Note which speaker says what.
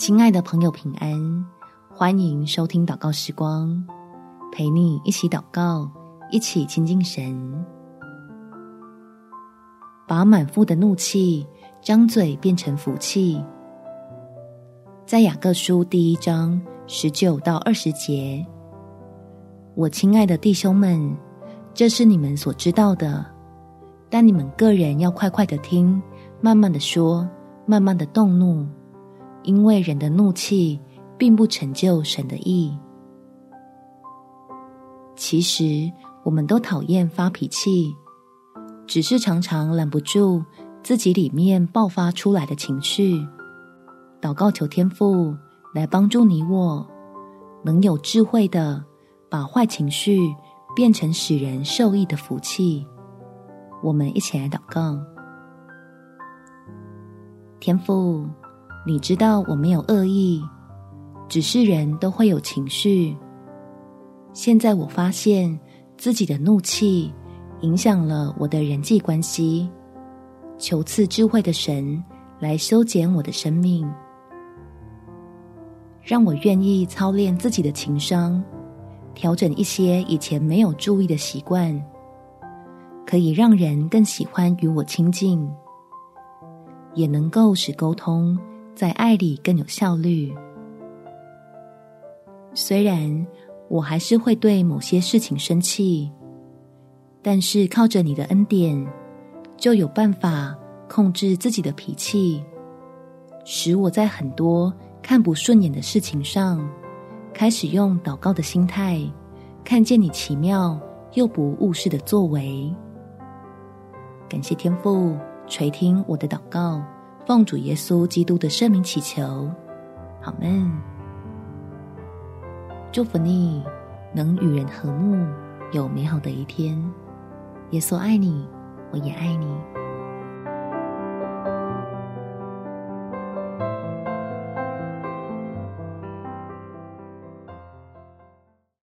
Speaker 1: 亲爱的朋友，平安！欢迎收听祷告时光，陪你一起祷告，一起亲近神。把满腹的怒气张嘴变成福气。在雅各书第一章十九到二十节，我亲爱的弟兄们，这是你们所知道的，但你们个人要快快的听，慢慢的说，慢慢的动怒。因为人的怒气并不成就神的意。其实我们都讨厌发脾气，只是常常拦不住自己里面爆发出来的情绪。祷告求天父来帮助你我，能有智慧的把坏情绪变成使人受益的福气。我们一起来祷告，天父。你知道我没有恶意，只是人都会有情绪。现在我发现自己的怒气影响了我的人际关系，求赐智慧的神来修剪我的生命，让我愿意操练自己的情商，调整一些以前没有注意的习惯，可以让人更喜欢与我亲近，也能够使沟通。在爱里更有效率。虽然我还是会对某些事情生气，但是靠着你的恩典，就有办法控制自己的脾气，使我在很多看不顺眼的事情上，开始用祷告的心态，看见你奇妙又不误事的作为。感谢天父垂听我的祷告。奉主耶稣基督的圣名祈求，好门。祝福你能与人和睦，有美好的一天。耶稣爱你，我也爱你。